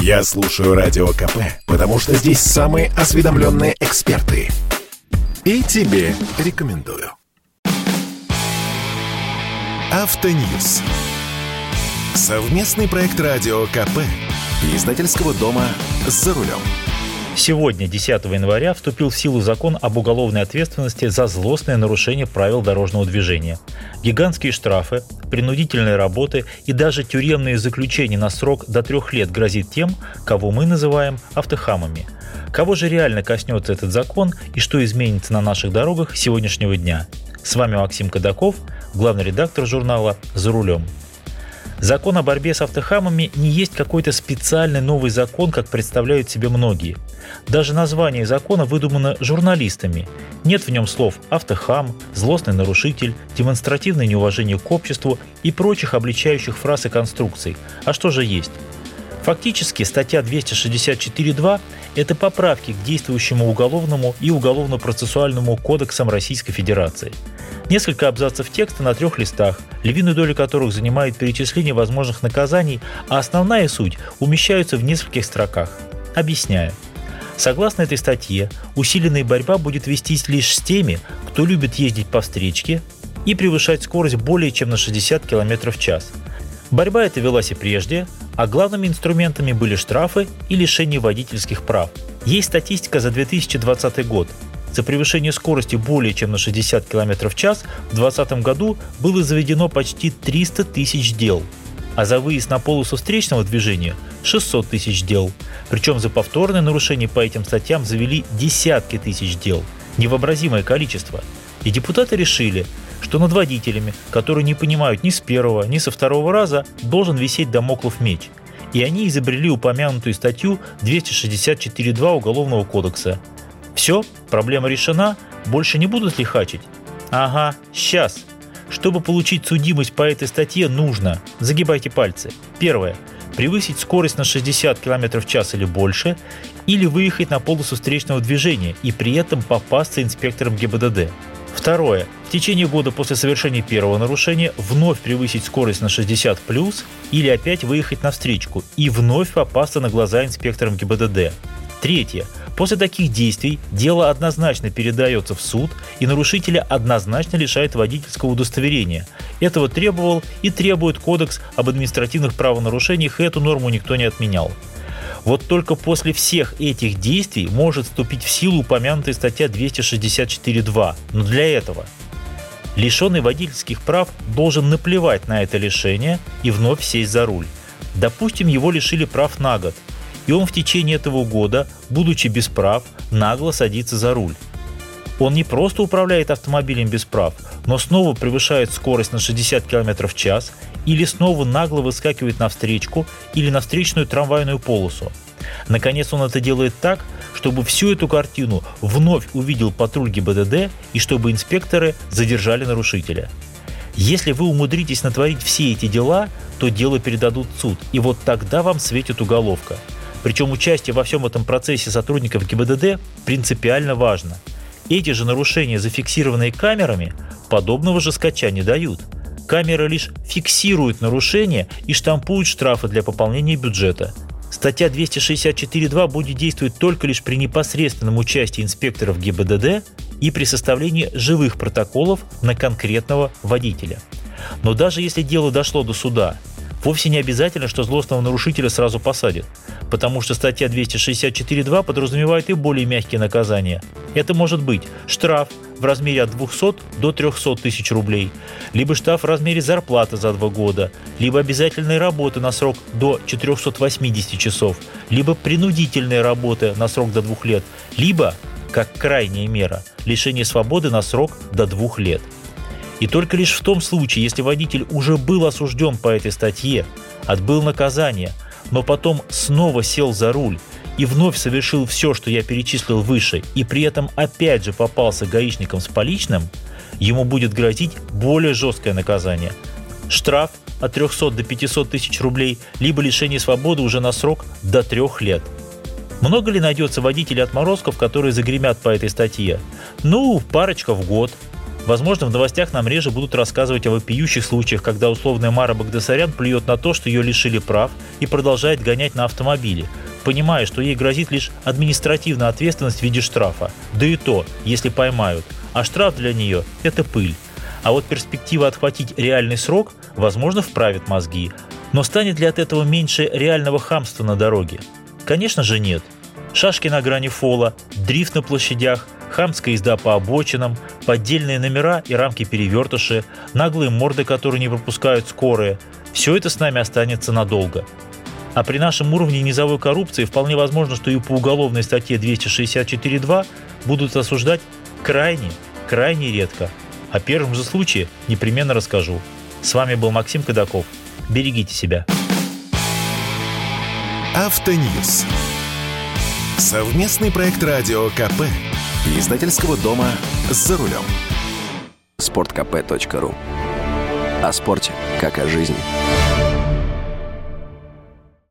Я слушаю Радио КП, потому что здесь самые осведомленные эксперты. И тебе рекомендую. Автоньюз. Совместный проект Радио КП. Издательского дома «За рулем». Сегодня, 10 января, вступил в силу закон об уголовной ответственности за злостное нарушение правил дорожного движения. Гигантские штрафы, принудительные работы и даже тюремные заключения на срок до трех лет грозит тем, кого мы называем автохамами. Кого же реально коснется этот закон и что изменится на наших дорогах сегодняшнего дня? С вами Максим Кадаков, главный редактор журнала «За рулем». Закон о борьбе с автохамами не есть какой-то специальный новый закон, как представляют себе многие. Даже название закона выдумано журналистами. Нет в нем слов «автохам», «злостный нарушитель», «демонстративное неуважение к обществу» и прочих обличающих фраз и конструкций. А что же есть? Фактически статья 264.2 – это поправки к действующему уголовному и уголовно-процессуальному кодексам Российской Федерации. Несколько абзацев текста на трех листах, львиную долю которых занимает перечисление возможных наказаний, а основная суть умещаются в нескольких строках. Объясняю. Согласно этой статье, усиленная борьба будет вестись лишь с теми, кто любит ездить по встречке и превышать скорость более чем на 60 км в час. Борьба эта велась и прежде, а главными инструментами были штрафы и лишение водительских прав. Есть статистика за 2020 год. За превышение скорости более чем на 60 км в час в 2020 году было заведено почти 300 тысяч дел, а за выезд на полосу встречного движения 600 тысяч дел. Причем за повторное нарушение по этим статьям завели десятки тысяч дел. Невообразимое количество. И депутаты решили, что над водителями, которые не понимают ни с первого, ни со второго раза, должен висеть домоклов меч. И они изобрели упомянутую статью 264.2 Уголовного кодекса. Все, проблема решена, больше не будут лихачить? Ага, сейчас. Чтобы получить судимость по этой статье нужно, загибайте пальцы. Первое. Превысить скорость на 60 км в час или больше, или выехать на полосу встречного движения и при этом попасться инспектором ГИБДД. Второе. В течение года после совершения первого нарушения вновь превысить скорость на 60 плюс или опять выехать на встречку и вновь попасться на глаза инспекторам ГИБДД. Третье. После таких действий дело однозначно передается в суд, и нарушителя однозначно лишает водительского удостоверения. Этого требовал и требует Кодекс об административных правонарушениях, и эту норму никто не отменял. Вот только после всех этих действий может вступить в силу упомянутая статья 264.2. Но для этого лишенный водительских прав должен наплевать на это лишение и вновь сесть за руль. Допустим, его лишили прав на год, и он в течение этого года, будучи без прав, нагло садится за руль. Он не просто управляет автомобилем без прав, но снова превышает скорость на 60 км в час или снова нагло выскакивает на встречку или на встречную трамвайную полосу. Наконец он это делает так, чтобы всю эту картину вновь увидел патруль ГИБДД и чтобы инспекторы задержали нарушителя. Если вы умудритесь натворить все эти дела, то дело передадут в суд, и вот тогда вам светит уголовка. Причем участие во всем этом процессе сотрудников ГИБДД принципиально важно. Эти же нарушения, зафиксированные камерами, подобного же скача не дают. Камеры лишь фиксируют нарушения и штампуют штрафы для пополнения бюджета. Статья 264.2 будет действовать только лишь при непосредственном участии инспекторов ГИБДД и при составлении живых протоколов на конкретного водителя. Но даже если дело дошло до суда, вовсе не обязательно, что злостного нарушителя сразу посадят потому что статья 264.2 подразумевает и более мягкие наказания. Это может быть штраф в размере от 200 до 300 тысяч рублей, либо штраф в размере зарплаты за два года, либо обязательные работы на срок до 480 часов, либо принудительные работы на срок до двух лет, либо, как крайняя мера, лишение свободы на срок до двух лет. И только лишь в том случае, если водитель уже был осужден по этой статье, отбыл наказание – но потом снова сел за руль и вновь совершил все, что я перечислил выше, и при этом опять же попался гаишником с поличным, ему будет грозить более жесткое наказание. Штраф от 300 до 500 тысяч рублей, либо лишение свободы уже на срок до трех лет. Много ли найдется водителей отморозков, которые загремят по этой статье? Ну, парочка в год. Возможно, в новостях нам реже будут рассказывать о вопиющих случаях, когда условная Мара Багдасарян плюет на то, что ее лишили прав и продолжает гонять на автомобиле, понимая, что ей грозит лишь административная ответственность в виде штрафа. Да и то, если поймают. А штраф для нее – это пыль. А вот перспектива отхватить реальный срок, возможно, вправит мозги. Но станет ли от этого меньше реального хамства на дороге? Конечно же нет. Шашки на грани фола, дрифт на площадях, хамская езда по обочинам, поддельные номера и рамки перевертыши, наглые морды, которые не пропускают скорые – все это с нами останется надолго. А при нашем уровне низовой коррупции вполне возможно, что и по уголовной статье 264.2 будут осуждать крайне, крайне редко. О первом же случае непременно расскажу. С вами был Максим Кадаков. Берегите себя. Автоньюз. Совместный проект радио КП. Издательского дома «За рулем». Спорткп.ру О спорте, как о жизни.